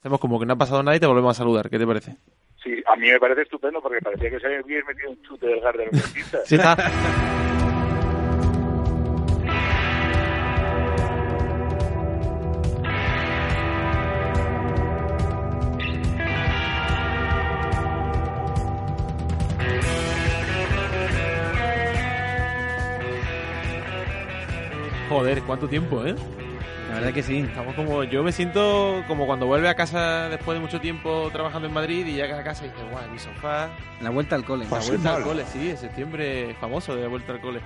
Hacemos como que no ha pasado nada y te volvemos a saludar. ¿Qué te parece? Sí, a mí me parece estupendo porque parecía que se había metido un chute del Garden Bautista. Sí, está. Joder, cuánto tiempo, ¿eh? La verdad que sí. Estamos como, yo me siento como cuando vuelve a casa después de mucho tiempo trabajando en Madrid y llega a casa y dice, guau, mi sofá, La vuelta al cole. la vuelta al cole, sí, en septiembre famoso de la vuelta al cole.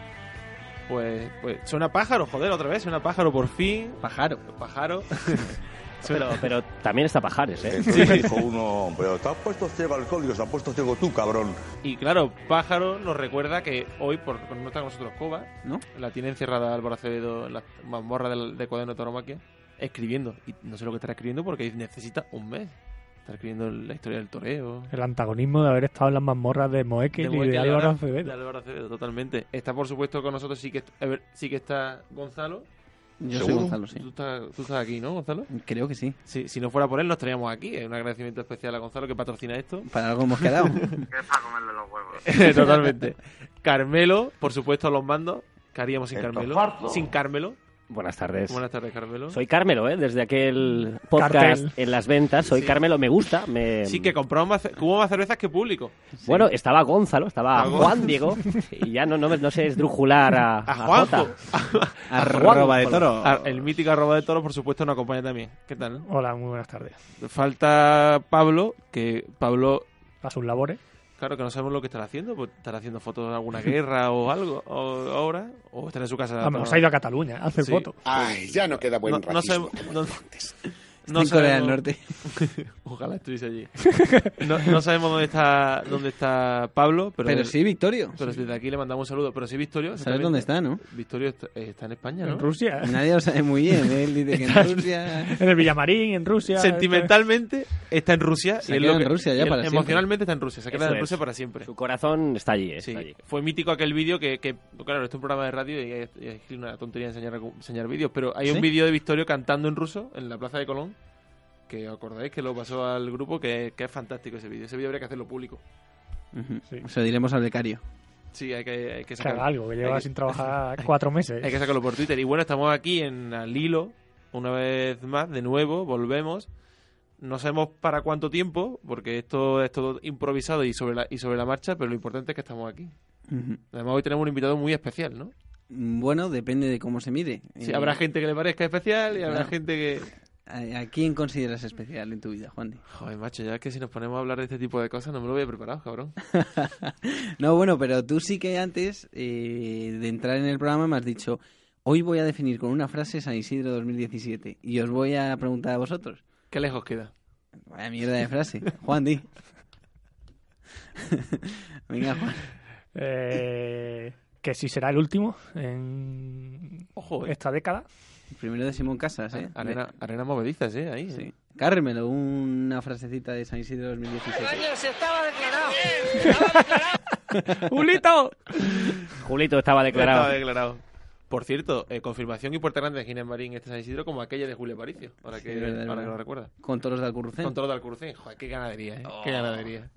Pues, pues suena pájaro, joder, otra vez, suena pájaro por fin. Pájaro. Pájaro. Pero, pero también está Pajares, ¿eh? Entonces dijo uno, pero te has puesto ciego alcohol, digo, se ha puesto ciego tú, cabrón. Y claro, pájaro nos recuerda que hoy, por no está con nosotros Coba, ¿No? la tiene encerrada Álvaro Acevedo en la mazmorra del, de cuaderno de tauromaquia, escribiendo. Y no sé lo que estará escribiendo porque necesita un mes. Está escribiendo la historia del toreo. El antagonismo de haber estado en las mazmorras de Moekel De y Moekel de y Álvaro ahora Acevedo. De Álvaro Acevedo, totalmente. Está, por supuesto, con nosotros sí que, est- a ver, sí que está Gonzalo. Yo soy ¿Seguro? Gonzalo, sí. ¿Tú, estás, tú estás aquí, ¿no, Gonzalo? Creo que sí. Sí, si no fuera por él, nos traíamos aquí. Es un agradecimiento especial a Gonzalo que patrocina esto. Para algo hemos quedado. Es para comerle los huevos. Totalmente. Carmelo, por supuesto, a los mandos. ¿Qué haríamos sin Carmelo? Sin Carmelo. Buenas tardes. Buenas tardes, Carmelo. Soy Carmelo, ¿eh? Desde aquel podcast Cartel. en las ventas. Soy Sí. Carmelo, me gusta. Me... Sí, que compramos más, hubo más cervezas que público. Bueno, estaba Gonzalo, estaba Estaba Juan Diego. Y ya no, no, me- no sé esdrujular a, A a Juanjo. Jota. Arroba de toro. Ah, El mítico arroba de toro, por supuesto, nos acompaña también. ¿Qué tal? Hola, muy buenas tardes. Falta Pablo, que Pablo, A sus labores. Claro que no sabemos lo que estará haciendo. Pues estará haciendo fotos de alguna guerra o algo o, ahora. O estará en su casa. Vamos, se ha ido a Cataluña a hacer Sí. fotos. Ay, ya no queda buen No, no sabemos- como no- antes. No en Corea del Norte. Ojalá estuviese allí. No, no sabemos dónde está dónde está Pablo, pero, Pero sí, Victorio. pero desde aquí le mandamos un saludo. Pero sí, Victorio. ¿Sabes dónde está, no? Victorio está, eh, está en España, ¿no? En Rusia. Nadie lo sabe muy bien. ¿eh? Él dice que en Rusia... En el Villamarín, en Rusia. Sentimentalmente está en Rusia. Se y es lo que- en Rusia ya para Emocionalmente está en Rusia. Se Eso en es. Rusia para siempre. Su corazón está allí, ¿eh? Sí, está allí. fue mítico aquel vídeo que, que, claro, esto es un programa de radio y es, es una tontería enseñar, enseñar vídeos, pero hay un ¿Sí? vídeo de Victorio cantando en ruso en la plaza de Colón, que os acordáis que lo pasó al grupo, que, que es fantástico ese vídeo. Ese vídeo habría que hacerlo público. Ujú. Sí. Se lo diremos al becario. Sí, hay que, hay que sacarlo. haga algo, que lleva sin trabajar cuatro meses. Hay que sacarlo por Twitter. Y bueno, estamos aquí en Al Hilo, una vez más, de nuevo, volvemos. No sabemos para cuánto tiempo, porque esto es todo improvisado y sobre la, y sobre la marcha, pero lo importante es que estamos aquí. Además, hoy tenemos un invitado muy especial, ¿no? Bueno, depende de cómo se mide. Sí, Eh, habrá gente que le parezca especial y habrá claro. gente que... ¿A, quién consideras especial en tu vida, Juan? Di? Joder, macho, ya que si nos ponemos a hablar de este tipo de cosas no me lo había preparado, cabrón. No, bueno, pero tú sí que antes eh, de entrar en el programa me has dicho, hoy voy a definir con una frase San Isidro 2017 y os voy a preguntar a vosotros. ¿Qué lejos queda? Vaya mierda de frase. Juan, di. Venga, Juan. Eh, que si será el último en Ojo, eh. esta década. Primero de Simón Casas, ¿eh? Arena, arena movedizas, ¿eh? Ahí. Sí. Cármelo, una frasecita de San Isidro 2017. ¡Julito! Julito estaba declarado. Estaba declarado. Por cierto, eh, confirmación y Puerta Grande de Ginés Marín este San Isidro como aquella de Julio Aparicio. Ahora que, Sí, verdad, ahora que verdad. lo recuerda. Con toros de Alcurrucén. Con todo de Alcurcén. Joder, qué ganadería, ¿eh? Qué ganadería.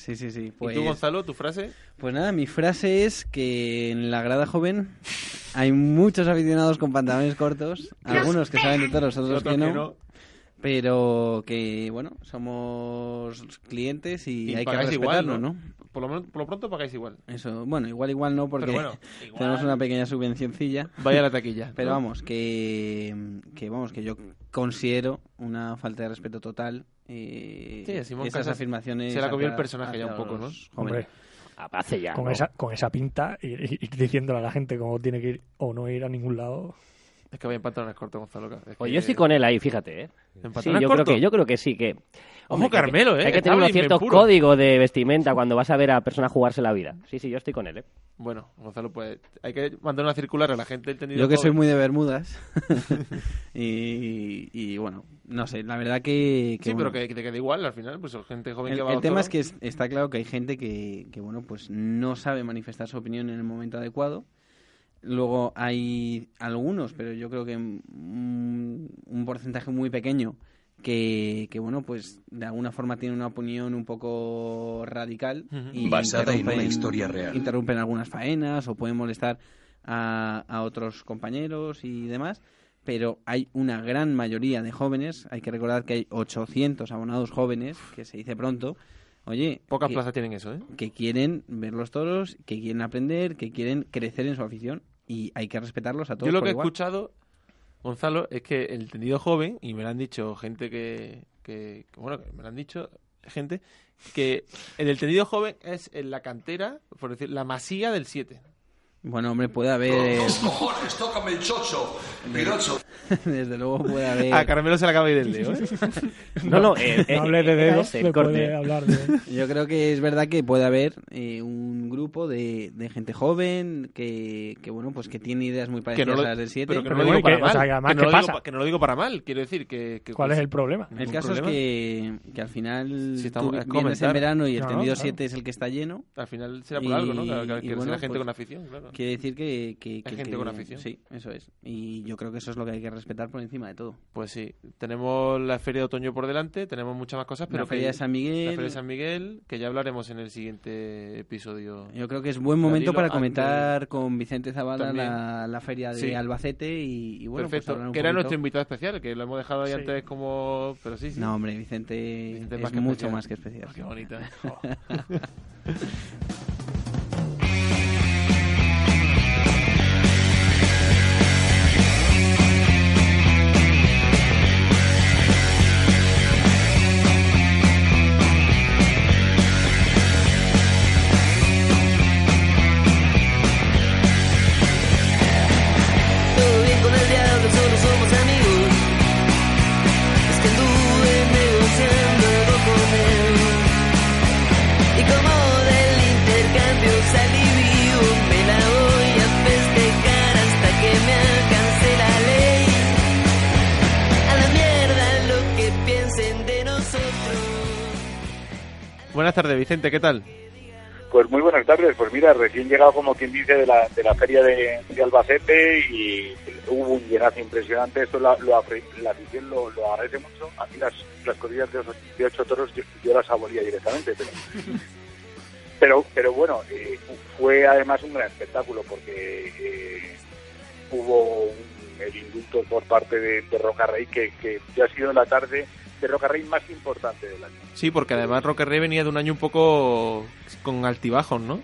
Sí, sí, sí. ¿Y Pues, tú, Gonzalo, tu frase? pues nada, mi frase es que en la grada joven hay muchos aficionados con pantalones cortos, algunos que saben de toros, otros Otros que no, que no. Pero que, bueno, somos clientes y, Y hay que pagáis igual, ¿no? ¿no? Por lo, por lo pronto pagáis igual. Eso, bueno, igual igual no porque Pero bueno, igual. tenemos una pequeña subvencioncilla. Vaya a la taquilla. Pero ¿no? vamos, que, que vamos, que yo considero una falta de respeto total eh, Sí, Simón esas Casas afirmaciones. se la comió el personaje ya un poco, ¿no? Hombre, ya. con, ¿no? esa, con esa pinta y, y- y diciéndole a la gente cómo tiene que ir o no ir a ningún lado. Es que vaya en pantalones cortos, Gonzalo. Es Pues que- yo estoy con él ahí, fíjate, ¿eh? ¿En Sí, yo creo, que, yo creo que sí, que... Ojo, Hombre, Carmelo, que ¿eh? Hay que tener un Habla cierto bien puro. código de vestimenta cuando vas a ver a personas jugarse la vida. Sí, sí, yo estoy con él, ¿eh? Bueno, Gonzalo, pues hay que mandar una circular a la gente entendido Yo que todo. soy muy de Bermudas. y, y, bueno, no sé, la verdad que... que Sí, pero bueno, que, que te quede igual al final, pues gente joven El, que va el a tema es que es- está claro que hay gente que, que, bueno, pues no sabe manifestar su opinión en el momento adecuado. Luego hay algunos, pero yo creo que un porcentaje muy pequeño que, que, bueno, pues de alguna forma tienen una opinión un poco radical y Basada en una interrumpen- historia real. interrumpen algunas faenas o pueden molestar a, a otros compañeros y demás, pero hay una gran mayoría de jóvenes, hay que recordar que hay 800 abonados jóvenes, que se dice pronto, oye, Pocas plazas tienen eso, ¿eh? que quieren ver los toros, que quieren aprender, que quieren crecer en su afición y hay que respetarlos a todos. Yo lo por que he escuchado, Gonzalo, es que el entendido joven, y me lo han dicho gente que, que, que, bueno, que me lo han dicho gente, que el entendido joven es en la cantera, por decir, la masía del 7. Bueno, hombre, puede haber, cojones, tócame el chocho, pirocho. desde luego puede haber... A Carmelo se le acaba de ir el dedo, ¿eh? No, no, eh, eh, No hable de era dedos, el corte. hablar de... Yo creo que es verdad que puede haber eh, un grupo de, de gente joven que, que, bueno, pues que tiene ideas muy parecidas no lo- a las del 7. pero que no lo digo para mal. que no ¿qué lo digo, para mal, quiero decir que... que ¿Cuál es el problema? El caso es problema. que, que al final Sí, estamos- tú es vienes en verano y el No, tendido claro. 7 es el que está lleno. Al final será por Y- algo, ¿no? Que, que, bueno, gente pues- con afición, claro. Quiere decir que... que, que- gente que- con afición. Sí, eso es. Y yo creo que eso es lo que hay que respetar por encima de todo. Pues sí, tenemos la feria de otoño por delante, tenemos muchas más cosas, pero la Feria que- de San Miguel... la feria de San Miguel, que ya hablaremos en el siguiente episodio. Yo creo que es buen momento para antes- comentar con Vicente Zavala la, la feria de Sí. Albacete y, y bueno, pues Perfecto, que era poquito- nuestro invitado especial, que lo hemos dejado ahí Sí. antes como... Pero sí, sí. No, hombre, Vicente, Vicente es más mucho especial. más que especial. Oh, qué bonita. Vicente, ¿qué tal? Pues muy buenas tardes. Pues mira, recién llegado, como quien dice, de la, de la feria de, de Albacete y hubo un llenazo impresionante. Esto lo, lo la afición lo, lo agradece mucho. A mí las, las corridas de, de ocho toros yo, yo las abolía directamente, pero... Pero, pero bueno, eh, fue además un gran espectáculo porque eh, hubo un- el indulto por parte de, de Roca Rey que, que ya ha sido la tarde de Roca Rey más importante del año. Sí, porque además Roque Rey venía de un año un poco con altibajos, ¿no?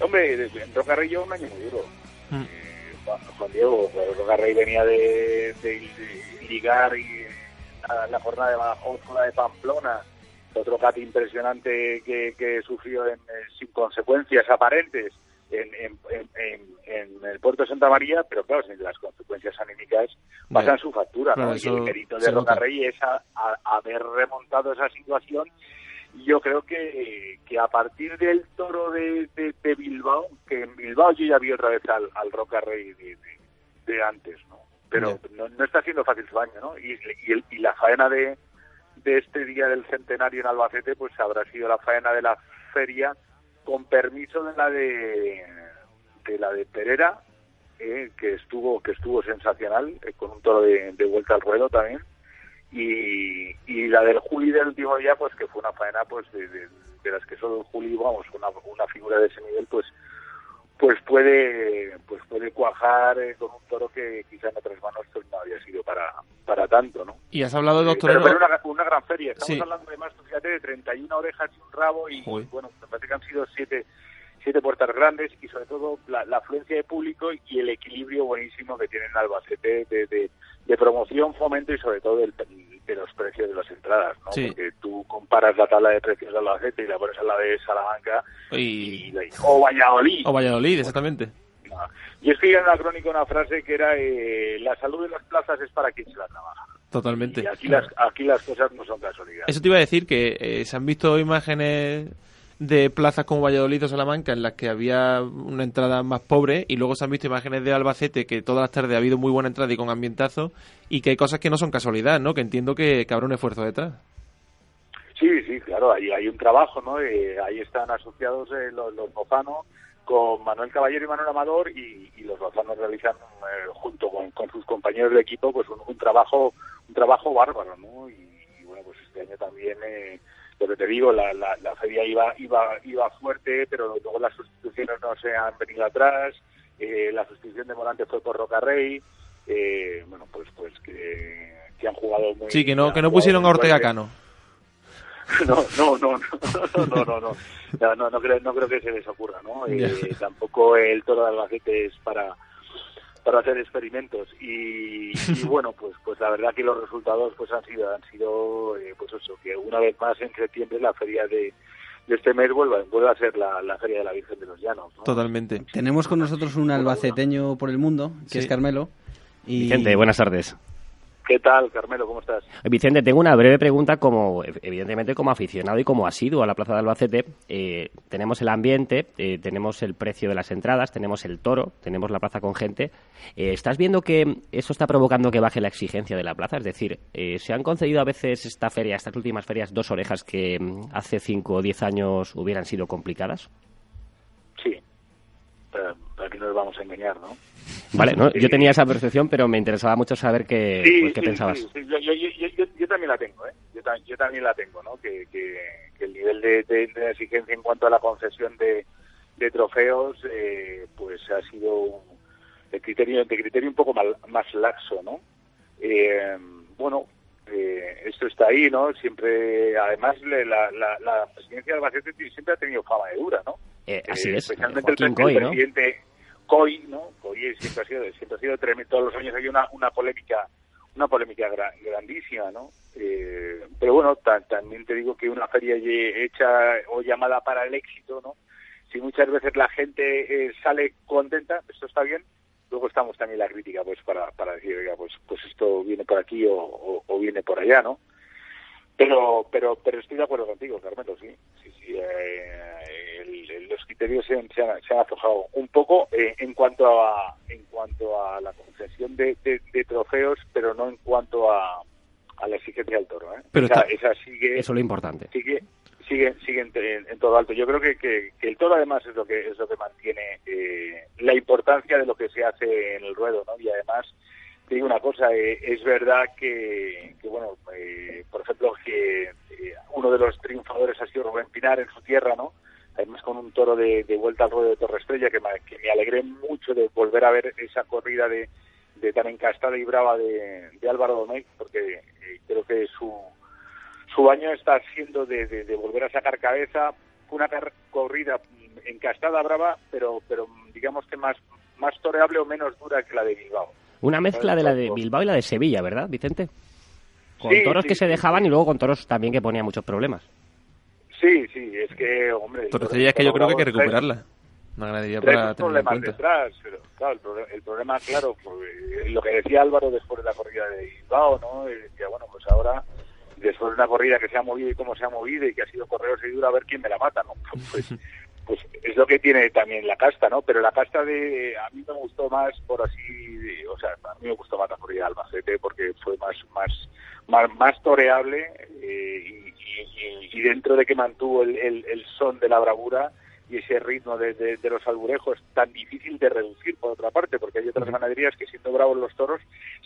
Hombre, Roca Rey lleva un año muy duro. Mm. Eh, Juan- Juan Diego, pues, Roca Rey venía de, de- de ligar y la, la jornada de Badajoz con la de Pamplona, otro cat impresionante que, que sufrió en, eh, sin consecuencias aparentes en, en, en- en- en el puerto de Santa María, pero claro, sin las consecuencias anímicas pasan Ya. su factura, Claro, ¿no? Y el mérito de Roca. Rey es a- a- haber remontado esa situación yo creo que, que a partir del toro de, de- de Bilbao, que en Bilbao yo ya vi otra vez al, al Roca Rey de antes, ¿no? Pero no, no está siendo fácil su año, ¿no? Y, y, el- y la faena de, de este día del centenario en Albacete, pues habrá sido la faena de la feria con permiso de la de, de la de Pereira, eh, que estuvo que estuvo sensacional, eh, con un toro de, vuelta al ruedo también. Y, y la del Juli del último día pues que fue una faena pues de, de- las que solo Juli vamos una, una figura de ese nivel pues pues puede pues puede cuajar eh, con un toro que quizá en otras manos pues, no había sido para para tanto no Y has hablado de Eh, dos pero, toreros... pero una, una gran feria. Estamos Sí. hablando además fíjate de 31 orejas y un rabo y bueno me parece que han sido siete siete puertas grandes y sobre todo la, la afluencia de público y el equilibrio buenísimo que tienen Albacete de, de, de promoción, fomento y sobre todo del- de los precios de las entradas, ¿no? Sí. Porque tú comparas la tabla de precios de Albacete y la pones a la de Salamanca y, Y... o Valladolid. O Valladolid, exactamente. Y escribí en la crónica una frase que era eh, la salud de las plazas es para quien se la trabaja. Totalmente. Y aquí las, aquí las cosas no son casualidad. Eso te iba a decir que eh, se han visto imágenes de plazas como Valladolid o Salamanca en las que había una entrada más pobre y luego se han visto imágenes de Albacete que todas las tardes ha habido muy buena entrada y con ambientazo y que hay cosas que no son casualidad, ¿no? Que entiendo que, habrá un esfuerzo detrás. Sí, sí, claro, ahí hay un trabajo, ¿no? Eh, ahí están asociados eh, los, los Lozano con Manuel Caballero y Manuel Amador y, los Lozano realizan eh, junto con, con sus compañeros de equipo pues un, un trabajo un trabajo bárbaro, ¿no? Y, y, bueno, pues este año también, lo que te digo, la, la, la feria iba, iba, iba fuerte, pero luego las sustituciones no se han venido atrás, eh, la sustitución de Morante fue por Rocarrey, eh, bueno, pues, pues que, que han jugado muy Sí, que no, que no pusieron a Ortega. Cano. No, no, no, no, no, no, no, no, no, no creo, no creo que se les ocurra, ¿no? Eh, tampoco el toro de Albacete es para para hacer experimentos y, y bueno pues pues la verdad que los resultados pues han sido han sido eh, pues eso que una vez más en septiembre la feria de, de este mes vuelva vuelve a ser la, la feria de la Virgen de los Llanos ¿no? Totalmente. Tenemos con nosotros un albaceteño por el mundo, que Sí. es Carmelo. Y... Vicente, buenas tardes. ¿Qué tal Carmelo cómo estás? Vicente, tengo una breve pregunta como, evidentemente, como aficionado y como asiduo a la Plaza de Albacete. Eh, tenemos el ambiente, eh, tenemos el precio de las entradas, tenemos el toro, tenemos la plaza con gente. Eh, ¿Estás viendo que eso está provocando que baje la exigencia de la plaza? Es decir, eh, ¿se han concedido a veces esta feria, estas últimas ferias, dos orejas que mm, hace cinco o diez años hubieran sido complicadas? Sí para, no nos vamos a engañar ¿no? Vale, ¿no? yo tenía esa percepción, pero me interesaba mucho saber qué, Sí, pues, qué sí, pensabas. sí, sí. Yo, yo, yo, yo- yo- yo también la tengo, ¿eh? Yo, ta- yo también la tengo, ¿no? Que, que, que el nivel de, de- de exigencia en cuanto a la concesión de, de trofeos, eh, pues ha sido un- de criterio, de criterio un poco mal- más laxo, ¿no? Eh, bueno, eh, esto está ahí, ¿no? Siempre, además, la, la, la presidencia de Albacete siempre ha tenido fama de dura, ¿no? Eh, así Eh, es, especialmente el, Coy, el ¿no? Coy, ¿no? Coy siempre ha sido, siempre ha sido tremendo. Todos los años hay una, una polémica, una polémica gra- grandísima, ¿no? Eh, pero bueno, ta- también te digo que una feria hecha o llamada para el éxito, ¿no? Si muchas veces la gente eh, sale contenta, esto está bien. Luego estamos también la crítica, pues para, decir, oiga, pues, pues esto viene por aquí o, viene por allá, ¿no? Pero, pero, pero estoy de acuerdo contigo, Carmelo, sí. sí, sí eh, los criterios se han, se han, se han aflojado un poco eh, en cuanto a en cuanto a la concesión de, de- de trofeos, pero no en cuanto a, a la exigencia del toro. ¿eh? Pero esa, está- esa sigue Eso es lo importante. sigue sigue sigue en, en- en todo alto. Yo creo que, que, que el toro además es lo que es lo que mantiene eh, la importancia de lo que se hace en el ruedo, ¿no? Y además te digo una cosa, eh, es verdad que, que bueno, eh, por ejemplo, que eh, uno de los triunfadores ha sido Rubén Pinar en su tierra, ¿no? Además con un toro de, de vuelta al ruedo de Torre Estrella, que me, que me alegré mucho de volver a ver esa corrida de, de tan encastada y brava de, de Álvaro Domecq, porque eh, creo que su, su año está siendo de, volver a sacar cabeza, una corrida encastada, brava, pero, pero digamos que más, más toreable o menos dura que la de Bilbao. Una mezcla de la de Bilbao y la de Sevilla, ¿verdad, Vicente? Con Sí, toros sí, que se dejaban y luego con toros también que ponían muchos problemas. Sí, sí, es que, hombre... el Torrecería es que yo creo que hay que recuperarla. Una ganadería para sus tenerla en cuenta. detrás, pero claro, el, problema, el problema, claro, pues, eh, lo que decía Álvaro después de la corrida de Bilbao, ¿no? Eh, Decía, bueno, pues ahora, después de una corrida que se ha movido y cómo se ha movido y que ha sido correo seguidor, a ver quién me la mata, ¿no? Pues, pues es lo que tiene también la casta, ¿no? Pero la casta de, a mí me gustó más, por así, de- o sea, a mí me gustó más la corrida de Albacete porque fue más, más, más, más toreable eh, y, y- y- y dentro de que mantuvo el, el, el son de la bravura y ese ritmo de, de- de los alburejos tan difícil de reducir por otra parte, porque hay otras ganaderías que siendo bravos los toros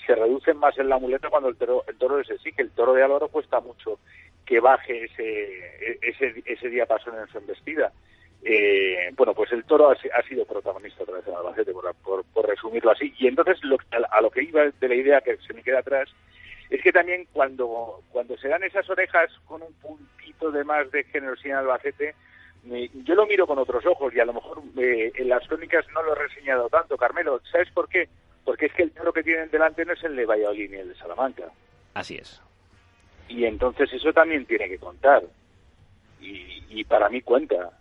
se reducen más en la muleta cuando el toro, el toro les exige. El toro de Álvaro cuesta mucho que baje ese, ese, ese diapasón en su embestida. Eh, bueno, pues el toro ha, si- ha sido protagonista otra vez en Albacete, por, por, por resumirlo así. Y entonces lo, a, a lo que iba de la idea que se me queda atrás es que también cuando, cuando se dan esas orejas con un puntito de más de generosidad en Albacete, me- yo lo miro con otros ojos y a lo mejor eh, en las crónicas no lo he reseñado tanto, Carmelo. ¿Sabes por qué? Porque es que el toro que tienen delante no es el de Valladolid ni el de Salamanca. Así es. Y entonces eso también tiene que contar. Y, y para mí cuenta,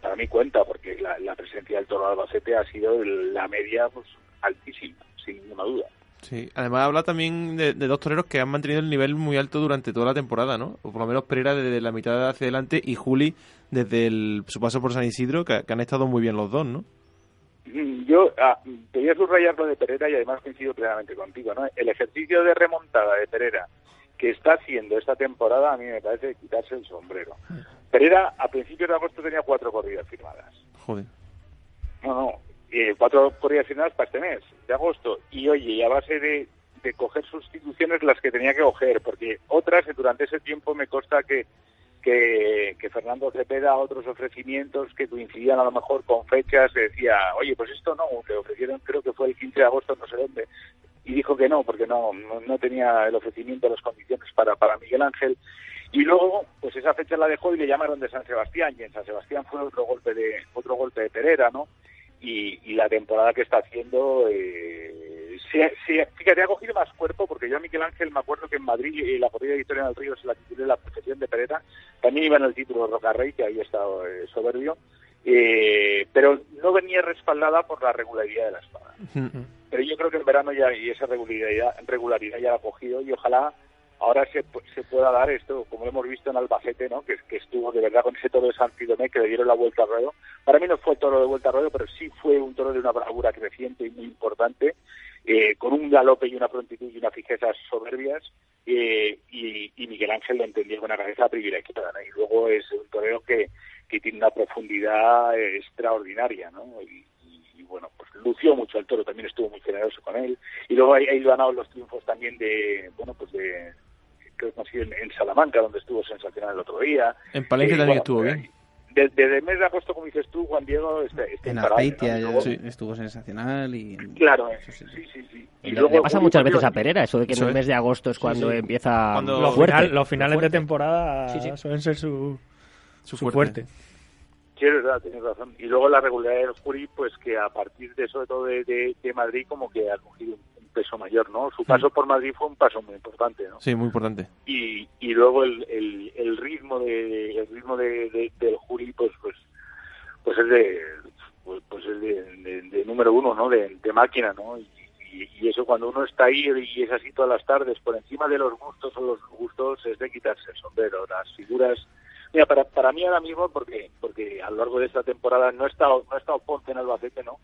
para mí cuenta, porque la, la presencia del toro de Albacete ha sido la media pues, altísima, sin ninguna duda. Sí, además habla también de, de dos toreros que han mantenido el nivel muy alto durante toda la temporada, ¿no? O por lo menos Pereira desde la mitad hacia adelante y Juli desde el, su paso por San Isidro, que, que han estado muy bien los dos, ¿no? Mm, Yo ah, quería subrayar lo de Pereira y además coincido plenamente contigo. ¿no? El ejercicio de remontada de Pereira que está haciendo esta temporada a mí me parece quitarse el sombrero. Pereira a principios de agosto tenía cuatro corridas firmadas. Joder. No, no, eh, cuatro corridas firmadas para este mes de agosto. Y oye, y a base de, de coger sustituciones las que tenía que coger, porque otras, eh, durante ese tiempo me consta que, que, que Fernando Cepeda otros ofrecimientos que coincidían a lo mejor con fechas, que decía, oye, pues esto no, le ofrecieron, creo que fue el 15 de agosto, no sé dónde, y dijo que no, porque no, no, tenía el ofrecimiento, las condiciones para, para Miguel Ángel. Y luego, pues esa fecha la dejó y le llamaron de San Sebastián, y en San Sebastián fue otro golpe de, otro golpe de Pereira, ¿no? Y, y la temporada que está haciendo, eh, se- se- fíjate, ha cogido más cuerpo, porque yo a Miguel Ángel me acuerdo que en Madrid eh, la corrida de Victoria del Río se la titulé La Perfección de Pereira, también iba en el título Rocarrey, que ahí está eh, soberbio, eh, pero no venía respaldada por la regularidad de la espada. Pero yo creo que en verano ya y esa regularidad, regularidad ya la ha cogido y ojalá ahora se, se pueda dar esto, como hemos visto en Albacete, ¿no? que, que estuvo de verdad con ese toro de San Fidomé que le dieron la vuelta al ruedo. Para mí no fue toro de vuelta al ruedo, pero sí fue un toro de una bravura creciente y muy importante, eh, con un galope y una prontitud y una fijeza soberbias. eh, y, y Miguel Ángel lo entendía con una cabeza privilegiada. ¿no? Y luego es un torero que, que tiene una profundidad eh, extraordinaria. ¿no? Y, y- y, bueno, pues lució mucho el toro, también estuvo muy generoso con él. Y luego ha ha ido ganado los triunfos también de, bueno, pues de, creo que no sé, en, en Salamanca, donde estuvo sensacional el otro día. En Palenque Eh, también bueno, estuvo eh, bien. de- Desde el mes de agosto, como dices tú, Juan Diego, está, está En Azpeitia estuvo sensacional y... Claro, eh, Eso sí, sí, sí, sí. Y le, luego le pasa muchas veces a Pereira, eso de que en el es. mes de agosto es cuando sí. empieza Cuando- Los, fuerte. final- los finales fuerte. de temporada Sí, sí. suelen ser su, Su su fuerte. fuerte. Sí, es verdad, tienes razón. Y luego la regularidad del jury, pues que a partir de sobre todo de, de- de Madrid, como que ha cogido un, un peso mayor, ¿no? Su paso por Madrid fue un paso muy importante, ¿no? Sí, muy importante. Y, y luego el, el, el ritmo de el ritmo de, de- del jury, pues pues pues es de pues, pues es de, de- de número uno, ¿no? De, de máquina, ¿no? Y, y- y eso cuando uno está ahí y es así todas las tardes, por encima de los gustos o los gustos, es de quitarse el sombrero. Las figuras Mira, para, para mí ahora mismo, porque porque a lo largo de esta temporada no he estado, no he estado Ponce en Albacete, ¿no?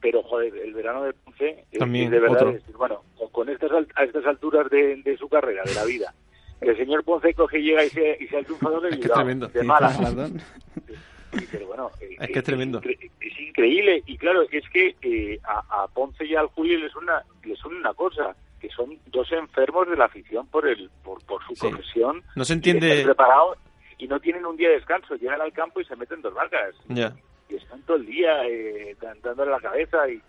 Pero, joder, el verano de Ponce, eh, También, de verdad, otro. es decir, bueno, con, con estas, al- a estas alturas de, de su carrera, de la vida, el señor Ponce coge y llega y se, y se el triunfador de Bilbao, tremendo. de. Perdón. Sí, pero bueno, eh, Es que es tremendo. incre- Es, increíble. Y claro, es que eh, a, a Ponce y al Julio les una, les une una cosa, que son dos enfermos de la afición por el por, por su Sí. profesión. No se y entiende- están preparados y no tienen un día de descanso. Llegan al campo y se meten dos vacas. Ya. Y están todo el día eh, dándole la cabeza y,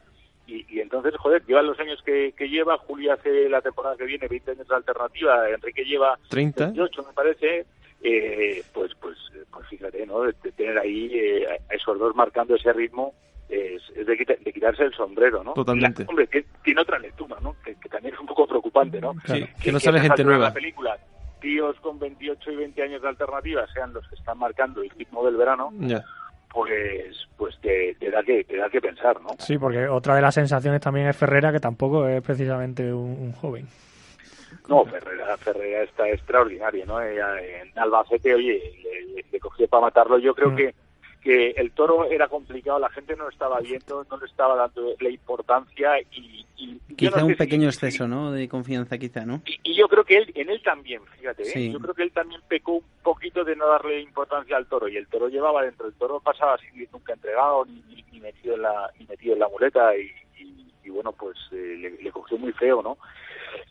y, y entonces, joder, lleva los años que, que lleva. Julio hace la temporada que viene 20 años de alternativa. Enrique lleva 30. 28 me parece, eh, pues, pues, pues fíjate, ¿no? De, tener ahí eh, a esos dos marcando ese ritmo es, es de, quita- de quitarse el sombrero, ¿no? Totalmente. La- hombre, que tiene otra lectura, ¿no? Que, que también es un poco preocupante, ¿no? Sí, que no sale gente nueva. La película, tíos con 28 y 20 años de alternativa sean los que están marcando el ritmo del verano, pues, pues te, te da que te da que pensar, ¿no? Sí, porque otra de las sensaciones también es Ferrera, que tampoco es precisamente un, un joven. No, Ferrera, Ferrera está extraordinario, ¿no? Eh, En Albacete, oye, le, le- le cogió para matarlo. Yo creo Mm. que, que el toro era complicado, la gente no lo estaba viendo, no le estaba dando la importancia y... y Quizá no un pequeño si- exceso, ¿no? De confianza, quizá, ¿no? y, y yo creo que él, en él también, fíjate, ¿eh? Sí. yo creo que él también pecó un poquito de no darle importancia al toro y el toro llevaba dentro, el toro pasaba sin nunca entregado ni, ni- ni metido en la ni metido en la muleta y, y- y bueno pues eh, le, le cogió muy feo, ¿no?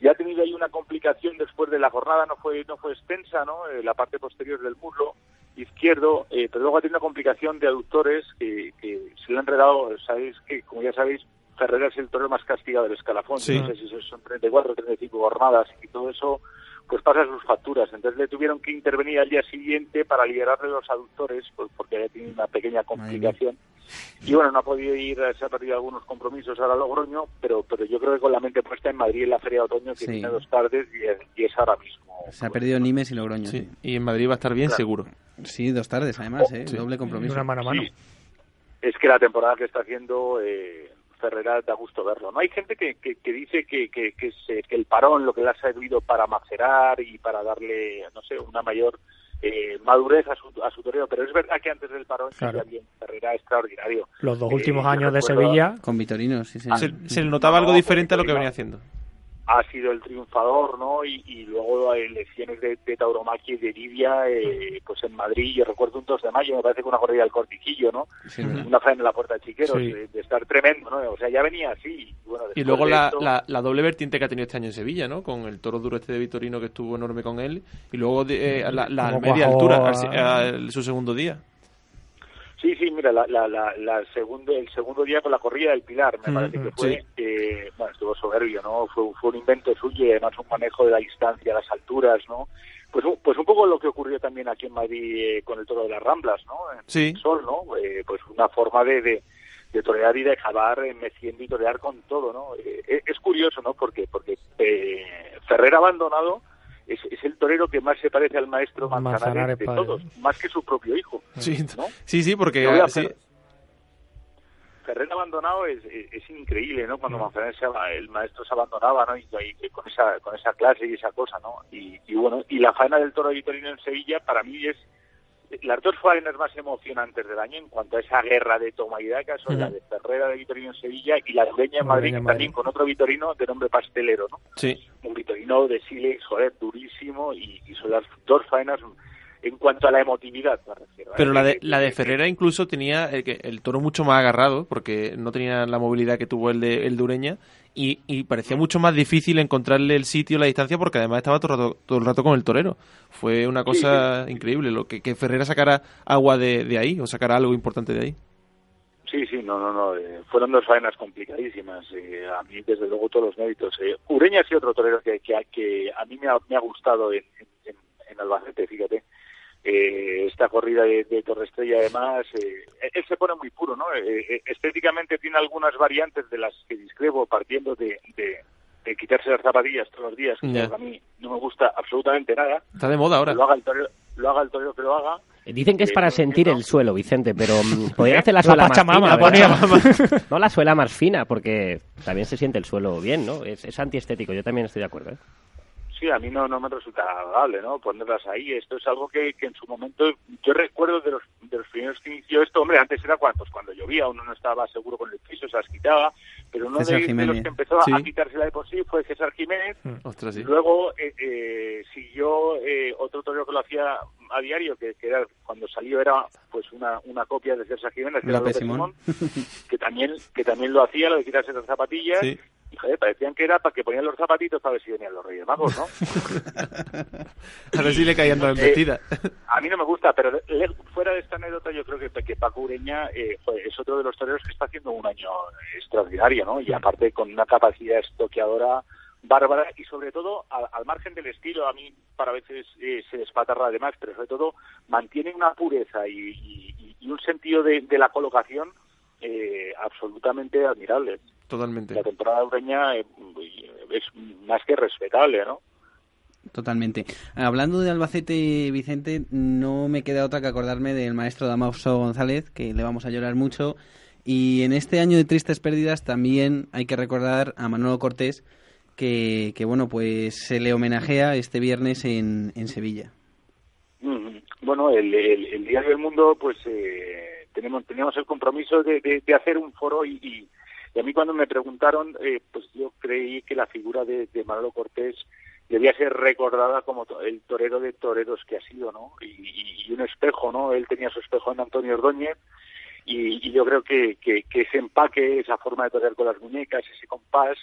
Y ha tenido ahí una complicación después de la jornada, no fue no fue extensa, ¿no? Eh, la parte posterior del muslo izquierdo, eh, pero luego ha tenido una complicación de aductores que, que se le han enredado, sabéis que como ya sabéis Ferrera es el toro más castigado del escalafón, Sí. no sé si son 34 o 35 jornadas y todo eso pues pasa sus facturas. Entonces le tuvieron que intervenir al día siguiente para liberarle los aductores pues, porque había tenido una pequeña complicación. Y bueno, no ha podido ir, se ha perdido algunos compromisos ahora a Logroño, pero pero yo creo que con la mente puesta en Madrid en la Feria de Otoño que Sí. tiene dos tardes y es, y es ahora mismo. Se ha perdido Nimes y Logroño. Sí. Sí, Y en Madrid va a estar bien Claro. seguro. Sí, dos tardes, además, ¿eh? Sí. Doble compromiso. una mano a mano. Sí. Es que la temporada que está haciendo eh, Ferrera da gusto verlo. No hay gente que, que, que dice que, que, que, se- que el parón lo que le ha servido para macerar y para darle, no sé, una mayor eh, madurez a su, a su toreo, pero es verdad que antes del parón Claro. bien Ferrera extraordinario. Los dos Eh, últimos años de Sevilla, Con Vitorino, sí, señor. Se, se le notaba algo No, diferente a lo que venía haciendo. Ha sido el triunfador, ¿no? Y, y luego elecciones de, de tauromaquia y de lidia, eh, pues en Madrid, yo recuerdo un 2 de mayo, me parece que una corrida del cortiquillo, ¿no? Sí. Una faena en la puerta de Chiqueros, Sí. de, de estar tremendo, ¿no? O sea, ya venía así. Y, bueno, Y luego la, esto- la, la doble vertiente que ha tenido este año en Sevilla, ¿no? Con el toro duro este de Vitorino que estuvo enorme con él. Y luego de, eh, la, media altura, a- al si- al- su segundo día. Sí, sí, mira, la, la, la, la segundo, el segundo día con la corrida del Pilar, me Mm, parece que fue, eh, bueno, estuvo soberbio, ¿no? Fue, fue un invento suyo y además un manejo de la distancia, las alturas, ¿no? Pues, un- pues un poco lo que ocurrió también aquí en Madrid eh, con el toro de las Ramblas, ¿no? En Sí. Sol, ¿no? Eh, pues una forma de, de, de torear y de acabar eh, meciendo y torear con todo, ¿no? Eh, es- es curioso, ¿no? Porque, porque eh, Ferrer Abandonado es, es el torero que más se parece al maestro Manzanares, Manzanares, de padre. todos, más que su propio hijo. Sí, ¿no? sí, sí, porque... Ah, sí. Ferrer abandonado es, es, es increíble, ¿no? Cuando Manzanares se el maestro se abandonaba, ¿no? Y, y con esa con esa clase y esa cosa, ¿no? Y, y bueno, y la faena del toro de Vitorino en Sevilla para mí es las dos faenas más emocionantes del año en cuanto a esa guerra de toma y daca son la de Ferrera de Vitorino en Sevilla y la de Ureña en Madrid, que también Madrid. con otro Vitorino de nombre Pastelero, ¿no? Sí. un Vitorino de Silex, joder, durísimo y, y son las dos faenas en cuanto a la emotividad, me refiero. ¿eh? Pero la de, la de Ferrera incluso tenía el, que- el toro mucho más agarrado, porque no tenía la movilidad que tuvo el de, el de Ureña, y, y parecía mucho más difícil encontrarle el sitio, la distancia, porque además estaba todo el rato, todo el rato con el torero. Fue una cosa increíble, lo que, que Ferrera sacara agua de, de ahí, o sacara algo importante de ahí. Sí, sí, no, no, no. eh, fueron dos faenas complicadísimas. eh, a mí, desde luego, todos los méritos. Eh, Ureña ha sido otro torero que, que, que a mí me ha, me ha gustado en, en, en Albacete, fíjate. Eh, esta corrida de, de Torrestrella, además, eh, él se pone muy puro, ¿no? Eh, eh, estéticamente tiene algunas variantes de las que discrepo, partiendo de, de, de quitarse las zapatillas todos los días, que a mí no me gusta absolutamente nada. Está de moda ahora. Lo haga el torero, lo haga el torero que lo haga. Eh, Dicen que es Eh, para no sentir el suelo, Vicente, pero mm, podrían hacer la La suela más Pachamama, fina. la ¿verdad? No la suela más fina, porque también se siente el suelo bien, ¿no? Es, es antiestético, yo también estoy de acuerdo. ¿eh? Sí, a mí no, no me resulta agradable, ¿no? Ponerlas ahí. Esto es algo que, que en su momento, yo recuerdo de los, de los primeros que inició esto, hombre, antes era cuando, pues, cuando llovía, uno no estaba seguro con el piso, se las quitaba, pero uno César de, de los que empezó Sí. a quitársela de por sí fue César Jiménez. Ostras, sí. Luego eh, eh, siguió eh, otro torero que lo hacía a diario, que, que era cuando salió era pues una, una copia de César Jiménez, que era López Simón. Simón, que también que también lo hacía, lo de quitarse las zapatillas. Sí. Joder, parecían que era para que ponían los zapatitos para ver si venían los Reyes Magos, ¿no? A ver si le caían las Eh, vestidas. A mí no me gusta, pero le- fuera de esta anécdota, yo creo que, que Paco Ureña eh, joder, es otro de los toreros que está haciendo un año extraordinario, ¿no? Y aparte con una capacidad estoqueadora bárbara y sobre todo al, al margen del estilo, a mí para veces eh, se despatarra además, pero sobre todo mantiene una pureza y, y- y un sentido de, de la colocación eh, absolutamente admirable. Totalmente. La temporada Ureña eh, es más que respetable, ¿no? Totalmente. Hablando de Albacete, Vicente, no me queda otra que acordarme del maestro Damaso González, que le vamos a llorar mucho. Y en este año de tristes pérdidas también hay que recordar a Manolo Cortés, que, que bueno, pues se le homenajea este viernes en, en Sevilla. Mm, Bueno, el, el, el Diario del Mundo, pues eh, tenemos teníamos el compromiso de, de- de hacer un foro y, y- y a mí cuando me preguntaron, eh, pues yo creí que la figura de, Manolo Cortés debía ser recordada como el torero de toreros que ha sido, ¿no? Y, y- y un espejo, ¿no? Él tenía su espejo en Antonio Ordóñez y, y yo creo que, que, que ese empaque, esa forma de torear con las muñecas, ese compás,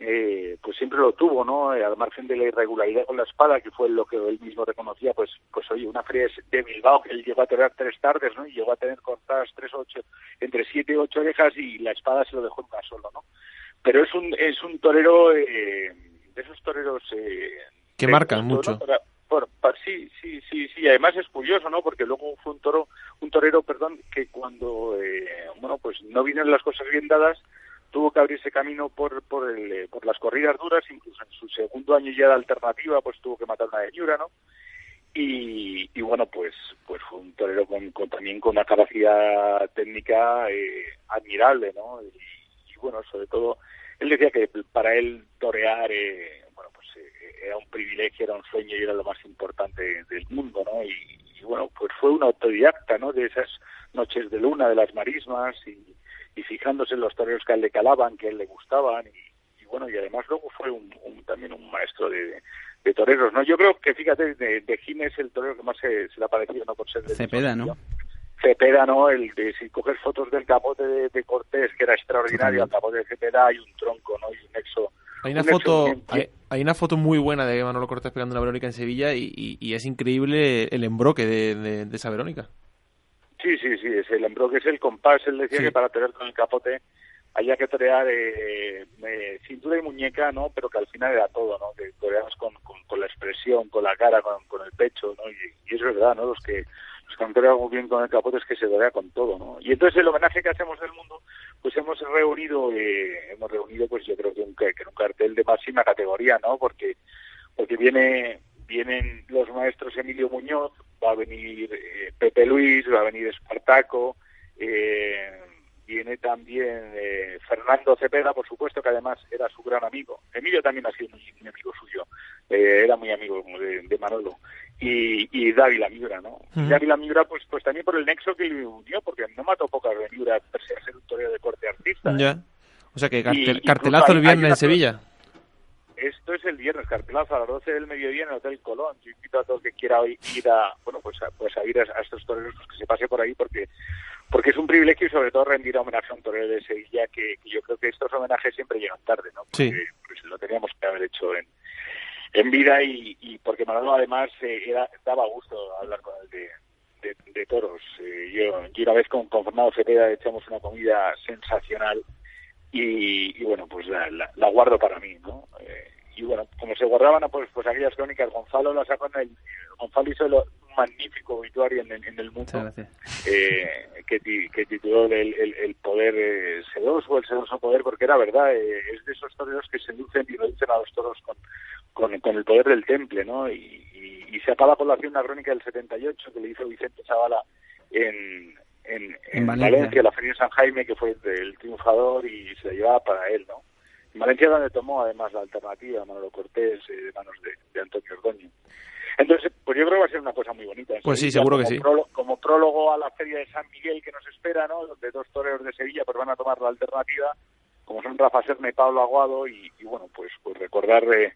eh, pues siempre lo tuvo, ¿no? Eh, al margen de la irregularidad con la espada, que fue lo que él mismo reconocía, pues, pues oye, una feria de Bilbao que él llegó a torear tres tardes, ¿no? Y llegó a tener cortadas tres ocho, entre siete y ocho orejas y la espada se lo dejó en una solo, ¿no? Pero es un, es un torero, eh, de esos toreros... Eh, Que marcan gusto, ¿no? mucho. Para- por- pa- sí, sí, sí, sí. Además es curioso, ¿no? Porque luego fue un toro, un torero, perdón, que cuando, eh, bueno, pues no vinieron las cosas bien dadas, tuvo que abrirse camino por por, el, eh, por las corridas duras, incluso en su segundo año ya de alternativa, pues tuvo que matar una de Ñura, ¿no? Y, y bueno, pues pues fue un torero con, con- también con una capacidad técnica eh, admirable, ¿no? Y, y bueno, sobre todo, él decía que para él torear, eh, bueno, pues eh, era un privilegio, era un sueño y era lo más importante del mundo, ¿no? Y, y bueno, pues fue un autodidacta, ¿no? De esas noches de luna, de las marismas y, y fijándose en los toreros que a él le calaban, que a él le gustaban y, y bueno, y además luego fue un, un- también un maestro de, de toreros, ¿no? Yo creo que, fíjate, de, de Gine es el torero que más se, se le ha parecido, ¿no? Por ser de Cepeda, ¿no? Cepeda, ¿no? El de si coges fotos del capote de, de Cortés, que era extraordinario, al capote de Cepeda hay un tronco, ¿no? Y un nexo. Hay una un foto, hay, hay una foto muy buena de Manolo Cortés pegando una Verónica en Sevilla y, y- y es increíble el embroque de, de- de esa Verónica. Sí, sí, sí, es el embroque, es el compás. Él decía Sí. que para torear con el capote había que torear eh, eh, cintura y muñeca, ¿no? Pero que al final era todo, ¿no? Que toreamos con, con, con la expresión, con la cara, con, con el pecho, ¿no? Y, y es verdad, ¿no? Los que los que han toreado muy bien con el capote es que se torea con todo, ¿no? Y entonces el homenaje que hacemos del mundo, pues hemos reunido, eh, hemos reunido, pues yo creo que un, que un cartel de máxima categoría, ¿no? Porque porque viene vienen los maestros Emilio Muñoz, va a venir eh, Pepe Luis, va a venir Espartaco, eh, viene también eh, Fernando Cepeda, por supuesto, que además era su gran amigo. Emilio también ha sido muy, muy amigo suyo, eh, era muy amigo de, de Manolo. Y, y Dávila Miura, ¿no? Dávila Miura, pues, pues también por el nexo que le unió, porque no mató pocas de Miura, ser un torero de corte artista. ¿eh? Ya. O sea que cartel- Y- cartelazo el viernes en Sevilla. Esto es el viernes, cartelazo a las 12 del mediodía en el Hotel Colón. Yo invito a todo el que quiera ir a, bueno, pues a, pues a ir a, a estos toreros, pues que se pase por ahí porque porque es un privilegio y sobre todo rendir homenaje a un torero de Sevilla que, que yo creo que estos homenajes siempre llegan tarde, ¿no? Porque Sí. pues, lo teníamos que haber hecho en, en vida y, y porque Manolo además eh, era, daba gusto hablar con él de, de, de toros. Eh, yo, yo una vez con, con Fernando Cepeda echamos una comida sensacional y, y bueno, pues la, la- la guardo para mí, ¿no? Eh, y bueno, como se guardaban pues, pues aquellas crónicas, Gonzalo la sacó en el... Gonzalo hizo lo- un magnífico obituario en, el- en el mundo eh, que, que tituló el, el, el poder eh, sedoso, el sedoso poder, porque era verdad, eh, es de esos toreros que seducen y reducen a los toros con, con, con el poder del temple, ¿no? Y, y, y se acaba con la una crónica del 78 que le hizo Vicente Zavala en, en, en En Valencia. Valencia. la Feria de San Jaime, que fue el triunfador y se la llevaba para él, ¿no? En Valencia donde tomó además la alternativa Manolo Cortés eh, de manos de, de Antonio Ordóñez. Entonces, pues yo creo que va a ser una cosa muy bonita. Pues sí, seguro que sí. prólogo- como prólogo a la feria de San Miguel que nos espera, ¿no? Donde dos toreros de Sevilla pues van a tomar la alternativa, como son Rafa Serna y Pablo Aguado, y, y bueno, pues pues recordar eh,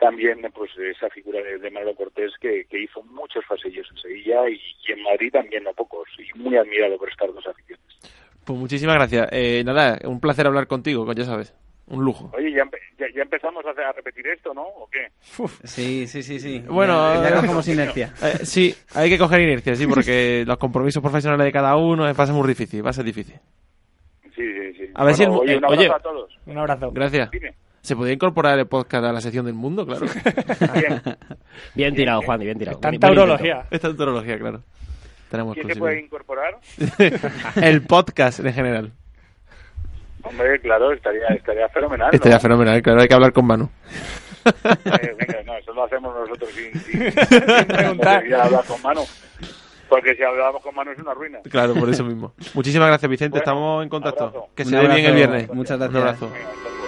también pues esa figura de, de Manolo Cortés que, que hizo muchos pasillos en Sevilla y, y en Madrid también no pocos, y muy admirado por estas dos aficiones. Pues muchísimas gracias. Eh, nada, un placer hablar contigo, ya sabes. Un lujo. Oye, ya, empe- ya, ya empezamos a, hacer- a repetir esto, ¿no? ¿O qué? Sí, sí, sí, sí. Bueno, ya, eh, ya cogemos inercia. Eh, sí, hay que coger inercia, sí, porque los compromisos profesionales de cada uno eh, va a ser muy difícil, va a ser difícil. Sí, sí, sí. A ver si el- oye, un abrazo oye. a todos. Un abrazo. Gracias. Dime. ¿Se podría incorporar el podcast a la sección del mundo? Claro. Bien. Bien tirado, Juan, bien tirado. Tanta urología. Esta antología, claro. Tenemos ¿Quién se puede incorporar? el podcast en general. Hombre, claro, estaría, estaría fenomenal. Estaría ¿no? fenomenal, claro, hay que hablar con Manu. Eh, venga, no, eso lo hacemos nosotros sin, sin, sin preguntar. hablar con Manu. Porque si hablábamos con Manu es una ruina. Claro, por eso mismo. Muchísimas gracias, Vicente. Bueno, Estamos en contacto. abrazo. Que Un se dé bien el viernes. muchas Un gracias. abrazo. Venga,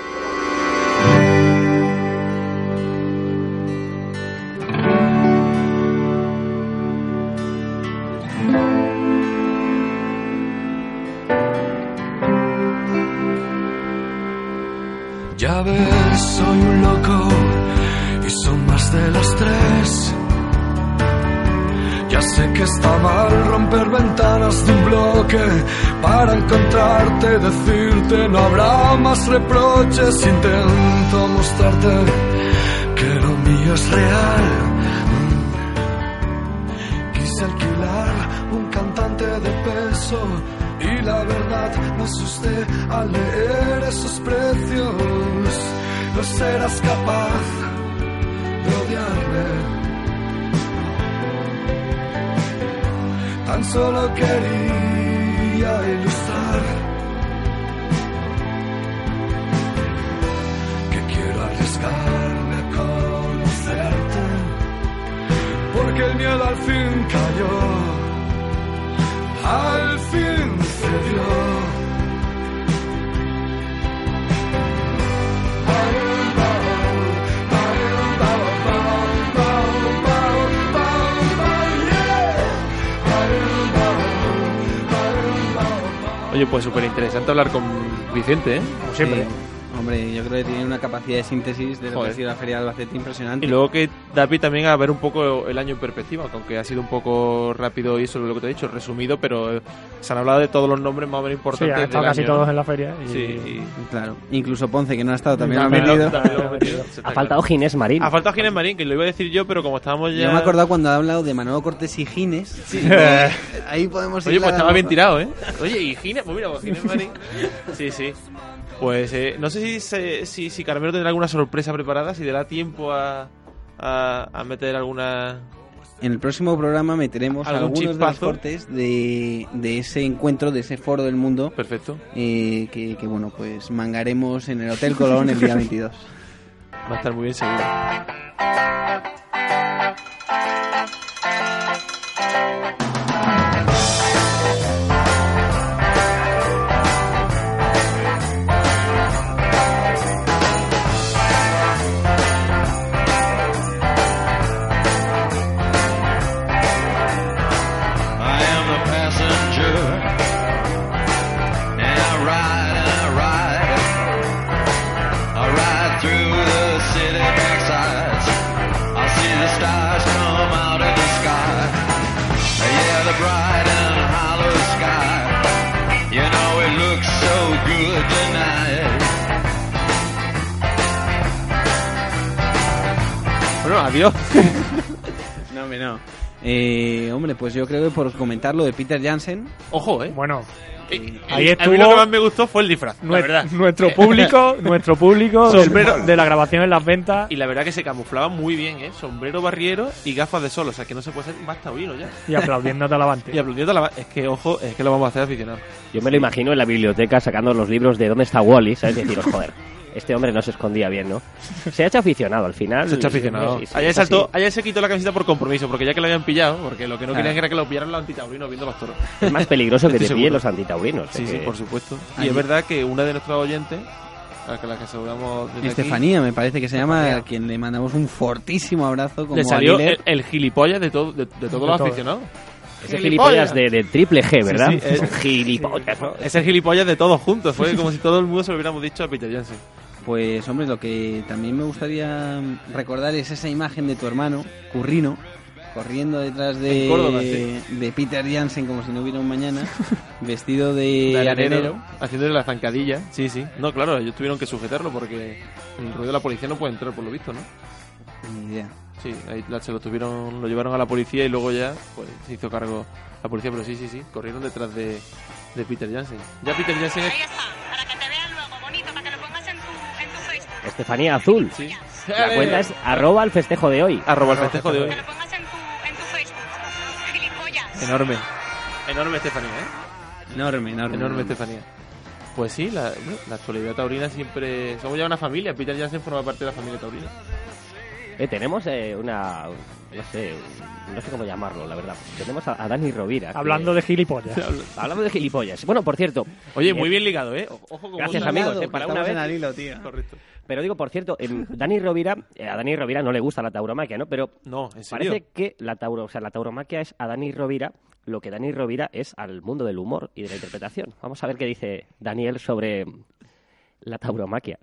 Soy un loco y son más de las tres. Ya sé que está mal romper ventanas de un bloque para encontrarte, decirte no habrá más reproches. Intento mostrarte que lo mío es real. Quise alquilar un cantante de peso y la verdad me asusté al leer esos precios. No serás capaz de odiarme. Tan solo quería ilustrar que quiero arriesgarme a conocerte porque el miedo al fin cayó, al fin Oye, pues súper interesante hablar con Vicente, ¿eh? Como siempre. Hombre, yo creo que tiene una capacidad de síntesis de lo que ha sido la Feria de Albacete impresionante. Y luego que da pie también a ver un poco el año en perspectiva, que aunque ha sido un poco rápido y eso es lo que te he dicho, resumido, pero eh, se han hablado de todos los nombres más o menos Sí, importantes. han estado del casi año, ¿no? todos en la feria. Y... Sí, y- Claro, incluso Ponce, que no ha estado, también lo lo- metido. Ha faltado Ginés Marín. Ha faltado Ginés Marín, que lo iba a decir yo, pero como estábamos ya... Yo me he acordado cuando ha hablado de Manolo Cortés y Gines. Ahí podemos Oye, pues estaba bien tirado, ¿eh? Oye, y Ginés, pues mira, pues Ginés Marín... Sí, sí. Pues eh, no sé si, si, si Carmelo tendrá alguna sorpresa preparada, si le da tiempo a, a, a meter alguna... En el próximo programa meteremos ¿Algún algunos de los chispazo? cortes de, de ese encuentro, de ese foro del mundo, Perfecto. eh, que, que, bueno, pues mangaremos en el Hotel Colón el día 22. Va a estar muy bien seguro. Por comentar lo de Peter Jansen, Ojo, ¿eh? Bueno, Eh, ahí a estuvo mí lo que más me gustó fue el disfraz, la verdad. nuestro público, nuestro público del- Sombrero. de la grabación en las ventas Y la verdad que se camuflaba muy bien, ¿eh? Sombrero barriero y gafas de sol, o sea que no se puede ser más taurino ya. y aplaudiendo a Talavante. Y aplaudiendo a. Es que, ojo, es que lo vamos a hacer aficionado. Yo me lo imagino en la biblioteca sacando los libros de dónde está Wally, ¿sabes? Y deciros, joder, este hombre no se escondía bien, ¿no? Se ha hecho aficionado al final. Se ha hecho aficionado. Sí, sí, ayer, es saltó, ayer se quitó la camiseta por compromiso, porque ya que lo habían pillado, porque lo que no Claro. querían era que lo pillaran los antitaurinos viendo los toros. Es más peligroso que te pillen los antitaurinos. Sí, es sí, que- por supuesto. Y Ayer- es verdad que una de nuestras oyentes, a la que aseguramos desde aquí, Estefanía me parece que se llama, Estefanía. a quien le mandamos un fortísimo abrazo como le salió el, el gilipollas de, todo, de, de todos De los todo. aficionados. Ese gilipollas de, de triple G, ¿verdad? sí, es- gilipollas, ¿no? Es el gilipollas de todos juntos. Fue como si todo el mundo se lo hubiéramos dicho a Peter Jansen. Pues hombre, lo que también me gustaría recordar es esa imagen de tu hermano, Currino, corriendo detrás de, En Córdoba, sí. de Peter Jansen como si no hubiera un mañana, vestido de, de arenero. haciéndole la zancadilla. Sí, sí. No, claro, ellos tuvieron que sujetarlo porque el ruido de la policía no puede entrar por lo visto, ¿no? Ni idea. Sí, ahí se lo tuvieron, lo llevaron a la policía y luego ya pues se hizo cargo la policía, pero sí, sí, sí, corrieron detrás de, de Peter Jansen. Ya Peter Jansen es... Ahí está, para que Estefanía Azul. Sí. La cuenta es arroba el festejo de hoy. Arroba el festejo de hoy. Que lo pongas en tu, en tu Facebook. Gilipollas. Enorme. Enorme Estefanía, ¿eh? Enorme, enorme. Enorme Estefanía. Pues sí, la, la actualidad taurina siempre... Somos ya una familia, Peter Jansen forma parte de la familia taurina. Eh, tenemos eh, una. No sé, no sé cómo llamarlo, la verdad. Tenemos a, a Dani Rovira. que- Hablando de gilipollas. Hablamos de gilipollas. Bueno, por cierto. Oye, eh, muy bien ligado, ¿eh? Ojo como Gracias, amigos, eh, para una vez. en al hilo, tío. Correcto. Pero digo, por cierto, em, Dani Rovira, eh, a Dani Rovira no le gusta la tauromaquia, ¿no? Pero No, en serio. parece que la tauro, o sea, la tauromaquia es a Dani Rovira lo que Dani Rovira es al mundo del humor y de la interpretación. Vamos a ver qué dice Daniel sobre la tauromaquia.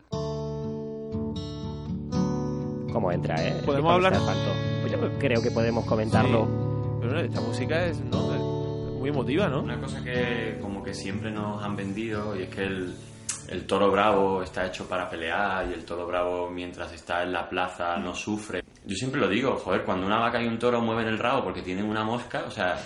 ¿Cómo entra, eh? ¿Podemos hablar? asfalto. Yo creo que podemos comentarlo. Pero bueno, esta música es, ¿no? Muy emotiva, ¿no? Una cosa que como que siempre nos han vendido y es que el, el toro bravo está hecho para pelear y el toro bravo mientras está en la plaza no sufre. Yo siempre lo digo, joder, cuando una vaca y un toro mueven el rabo porque tienen una mosca, o sea,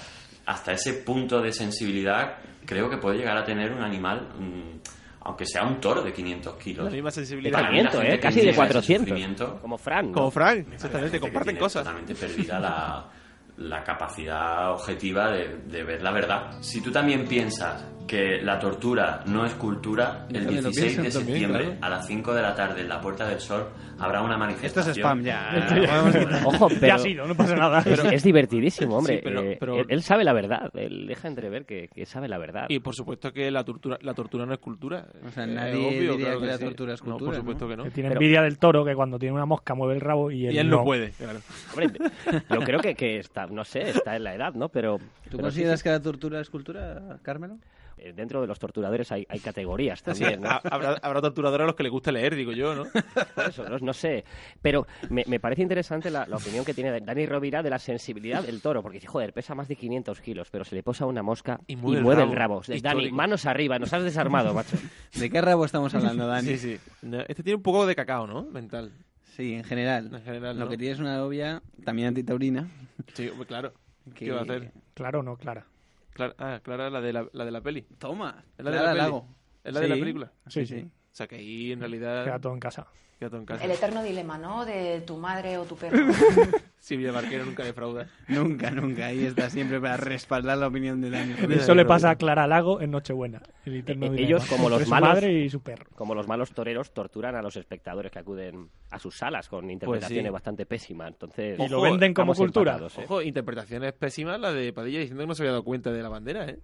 hasta ese punto de sensibilidad creo que puede llegar a tener un animal, mm, aunque sea un toro de 500 kilos. La misma De sensibilidad. Para mí la 500, gente ¿eh? Casi de niega ese 400. sufrimiento- Como Fran. ¿no? Como Frank, exactamente, comparten cosas. Totalmente perdida la, la capacidad objetiva de, de ver la verdad. Si tú también piensas que la tortura no es cultura, el También lo 16 de también, septiembre claro. a las 5 de la tarde en la Puerta del Sol habrá una Esto manifestación. es spam ya. Esto ya-. Ojo, Ya pero ha sido, no pasa nada. es, es divertidísimo, hombre. Sí, pero- Eh, pero- él, él sabe la verdad. Él deja entrever que, que sabe la verdad. Y por supuesto que la tortura, la tortura no es cultura. O sea, Es nadie diría claro que la sí. tortura es No, cultura, por ¿no? supuesto que no. Que tiene Pero- envidia del toro que cuando tiene una mosca mueve el rabo y él, Y él no puede, claro. Hombre, yo creo que, que está, no sé, está en la edad, ¿no? Pero, ¿Tú pero sí, consideras sí. que la tortura es cultura, Carmelo? Eh, Dentro de los torturadores hay, hay categorías también, ¿no? ha- habrá, habrá torturadores a los que les gusta leer, digo yo, ¿no? Por eso, no, no sé. Pero me, me parece interesante la, la opinión que tiene Dani Rovira de la sensibilidad del toro, porque dice, joder, pesa más de 500 kilos, pero se le posa una mosca y mueve, el rabo. Dani, Histórico. manos arriba, nos has desarmado, macho. ¿De qué rabo estamos hablando, Dani? Sí, sí. Este tiene un poco de cacao, ¿no? Mental. Sí, en general. En general, Lo ¿no? que tiene es una novia también antitaurina. Sí, claro. Que- ¿Qué va a hacer? Claro o no, Clara. Clara, ah, Clara, la de la, la de la peli. Toma. ¿Es la de Clara la peli? Lago. ¿Es la de la Sí. película? Sí, sí. O sea que ahí en realidad... Queda todo en casa. Queda todo en casa. El eterno dilema, ¿no? De tu madre o tu perro. Silvia Barquero nunca defrauda. Nunca, nunca. Ahí está siempre para respaldar la opinión de Dani. Eso le pasa a Clara Lago en Nochebuena. El eterno Eh, dilema Ellos, como los su malos, madre y su perro. como los malos toreros, torturan a los espectadores que acuden a sus salas con interpretaciones sí. bastante pésimas. Entonces, Y lo venden como cultura. ¿eh? Ojo, interpretaciones pésimas la de Padilla diciendo que no se había dado cuenta de la bandera, ¿eh?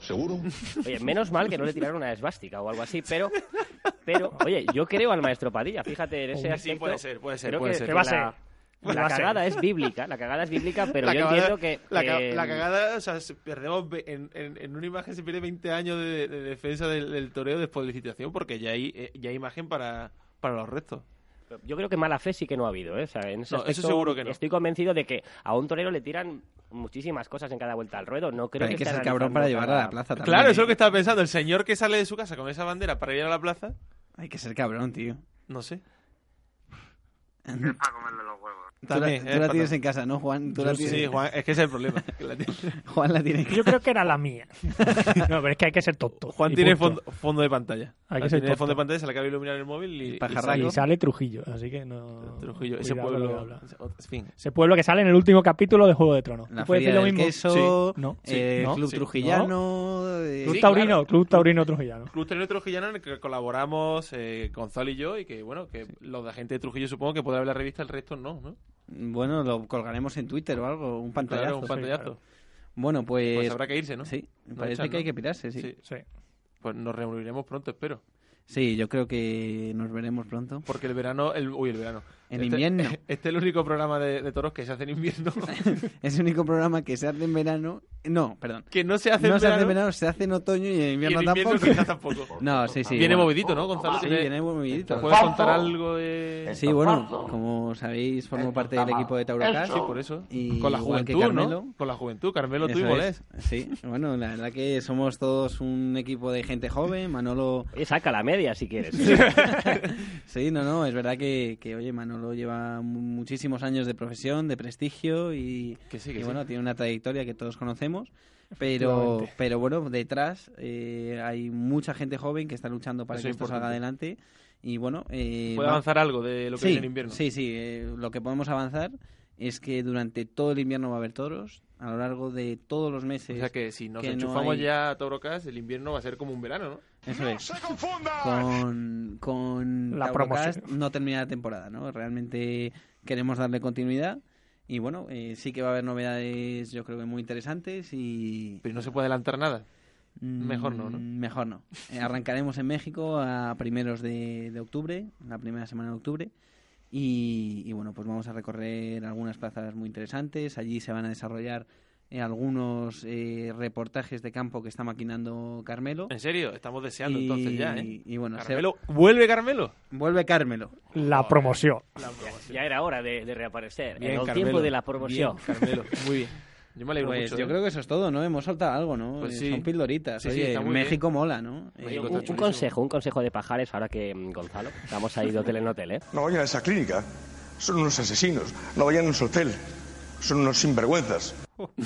¿Seguro? Oye, menos mal que no le tiraron una esvástica o algo así, pero, pero, oye, yo creo al maestro Padilla, fíjate en ese Sí, aspecto. puede ser, puede ser, creo puede que, ser. que ¿Qué va a la, cagada es bíblica, la cagada es bíblica, pero La yo cagada- entiendo que... La, ca- que- la cagada, o sea, se- perdemos en, en, en una imagen se pierde 20 años de, de defensa del, del toreo después de licitación porque ya hay, eh, ya hay imagen para, para los restos. Yo creo que mala fe sí que no ha habido, ¿eh? O sea, en ese No, eso seguro que no. Estoy convencido de que a un torero le tiran muchísimas cosas en cada vuelta al ruedo. No creo Pero hay que que ser cabrón para llevarla a la plaza también. Claro, eso es lo que estaba pensando. El señor que sale de su casa con esa bandera para ir a la plaza, Hay que ser cabrón, tío. no sé. Tú la, También, tú la tienes en casa, ¿no, Juan? Tú la Sí, tienes... Juan, es que ese es el problema. que la tiene- Juan la tiene en Yo creo que era la mía. No, pero es que hay que ser tonto. Juan tiene fondo, fondo de pantalla. Hay que ser tiene tonto. fondo de pantalla, se le acaba de iluminar el móvil y, y sale Trujillo, así que no. Trujillo, ese pueblo. habla. En fin. Ese pueblo que sale en el último capítulo de Juego de Tronos. La ¿Tú puedes feria decir lo mismo? queso, Sí. No. eh, Sí. No. Club Sí. Trujillano... eh, Club Sí, Taurino, claro. Club Taurino Trujillano. Club Taurino Trujillano en el que colaboramos eh, Gonzalo y yo y que, bueno, que los de gente de Trujillo supongo que podrá ver la revista, el resto no, ¿no? Bueno, lo colgaremos en Twitter o algo, un pantallazo. Claro, un pantallazo. Bueno, pues... Pues habrá que irse, ¿no? Sí, No parece echar, que hay que pirarse, sí. Sí. Sí. Pues nos reuniremos pronto, espero. Sí, yo creo que nos veremos pronto. Porque el verano, el, uy, el verano. En Este- invierno. Este es el único programa de, de toros que se hace en invierno. Es el único programa que se hace en verano. No, perdón. que no se hace no en se hace verano. en verano, se hace en otoño y en y en invierno, tampoco. tampoco. No, sí, sí. Viene bueno. movidito, ¿no, Gonzalo? Sí, Tiene- viene movidito. ¿Puedes contar algo de...? Sí, bueno, como sabéis, formo parte del equipo de Taurocast. Sí, por eso. Y Con la juventud, Carmelo. ¿no? Con la juventud. Carmelo, tú y Molés. Sí, bueno, la verdad que somos todos un equipo de gente joven. Manolo. Oye, saca la media si quieres. Sí, no, no, es verdad que, que, oye, Manolo lleva mu- muchísimos años de profesión, de prestigio y, Que sí, que y sí. bueno, tiene una trayectoria que todos conocemos. Pero, pero bueno, detrás eh, hay mucha gente joven que está luchando para Eso que es esto salga adelante. Y bueno, eh, ¿Puede va- avanzar algo de lo que sí, viene en invierno? Sí, sí, eh, lo que podemos avanzar es que durante todo el invierno va a haber toros, a lo largo de todos los meses. O sea que si nos que no enchufamos hay- ya a Taurocast, el invierno va a ser como un verano, ¿no? Eso es. Con, con La promoción. no termina la temporada, ¿no? Realmente queremos darle continuidad y bueno, eh, sí que va a haber novedades yo creo que muy interesantes y... Pero no se puede adelantar nada. Mejor no, ¿no? Mm, Mejor no. Eh, arrancaremos en México a primeros de, de octubre, la primera semana de octubre. Y, y bueno, pues vamos a recorrer algunas plazas muy interesantes. Allí se van a desarrollar eh, algunos eh, reportajes de campo que está maquinando Carmelo. ¿En serio? Estamos deseando Y- entonces ya, ¿eh? y bueno, se- Carmelo, ¿Vuelve Carmelo? Vuelve Carmelo. La promoción. ya era hora de, de reaparecer. Bien, en el Carmelo. tiempo de la promoción. Bien, Carmelo, muy bien. Yo me alegro Pues mucho. yo ¿eh? creo que eso es todo, ¿no? Hemos soltado algo, ¿no? Pues Eh, sí. Son pildoritas. Sí, sí, Oye, está muy México mola, ¿no? Oye, un, consejo, un consejo de pajares ahora que mm, Gonzalo, estamos ahí de hotel en hotel, ¿eh? No vayan a esa clínica. Son unos asesinos. No vayan a ese hotel. Son unos sinvergüenzas.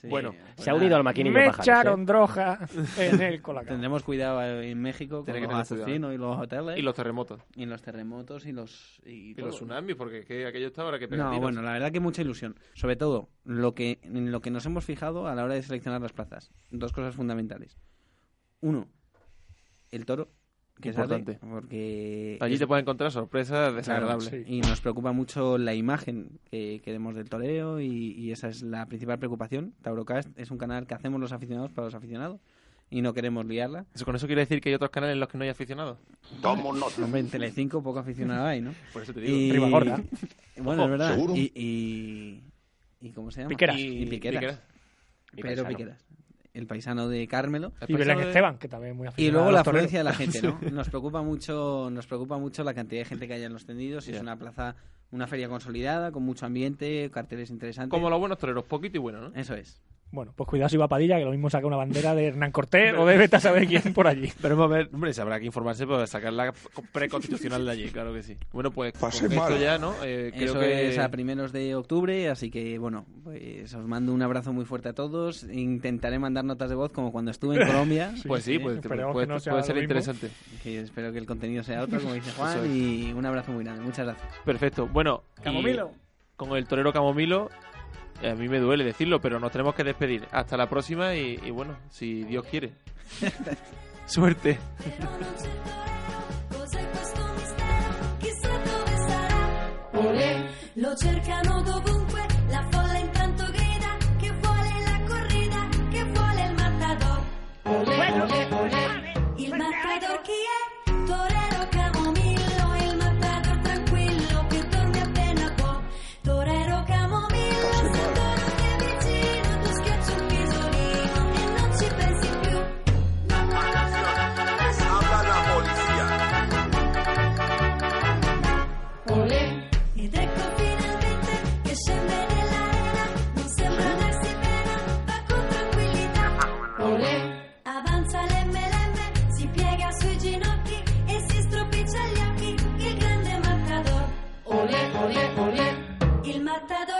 sí, bueno, Se ha unido al maquinillo Me pajares. echaron ¿eh? droga en el colacao. Tendremos cuidado eh, en México con los asesinos y los hoteles. Y los terremotos. y los terremotos y los... Y, Y todo. los tsunamis, porque que aquello está ahora que No, bueno, la verdad que mucha ilusión. Sobre todo, lo que, en lo que nos hemos fijado a la hora de seleccionar las plazas. Dos cosas fundamentales. Uno, el toro. Que sale, Importante. porque Allí es- te pueden encontrar sorpresas Claro, desagradables. sí. Y nos preocupa mucho la imagen que queremos del toreo y, y esa es la principal preocupación. Taurocast es un canal que hacemos los aficionados para los aficionados y no queremos liarla. Eso, ¿Con eso quiere decir que hay otros canales en los que no hay aficionados? Hombre, en Telecinco poco aficionado hay, ¿no? Por eso te digo. Y... Ribagorda. Bueno, es verdad. ¿Seguro? Y, y... ¿Y cómo se llama? Piqueras. Y, piqueras. Piqueras. Y Pedro paisano. Piqueras. El paisano de Carmelo. Y Belén Esteban, que también es muy Y luego a la afluencia de la gente, ¿no? Nos preocupa mucho, nos preocupa mucho la cantidad de gente que haya en los tendidos. y Es una plaza, una feria consolidada, con mucho ambiente, carteles interesantes. Como los buenos toreros, poquito y bueno, ¿no? Eso es. Bueno, pues cuidado si va Padilla, que lo mismo saca una bandera de Hernán Cortés o de vete a saber quién por allí. Pero vamos a ver, hombre, se habrá que informarse para sacar la preconstitucional de allí, claro que sí. Bueno, pues con Pase esto ya, ¿no? Eh, creo Eso que... es a primeros de octubre, así que bueno, pues os mando un abrazo muy fuerte a todos. Intentaré mandar notas de voz como cuando estuve en Colombia. Pues sí, pues puede, que no sea puede ser interesante. Que espero que el contenido sea otro, como dice Juan, es. y un abrazo muy grande. Muchas gracias. Perfecto. Bueno, Camomilo. con el torero Camomilo, a mí me duele decirlo, pero nos tenemos que despedir. Hasta la próxima y, y bueno, si Dios quiere. Suerte. Olè, lo cercano matador.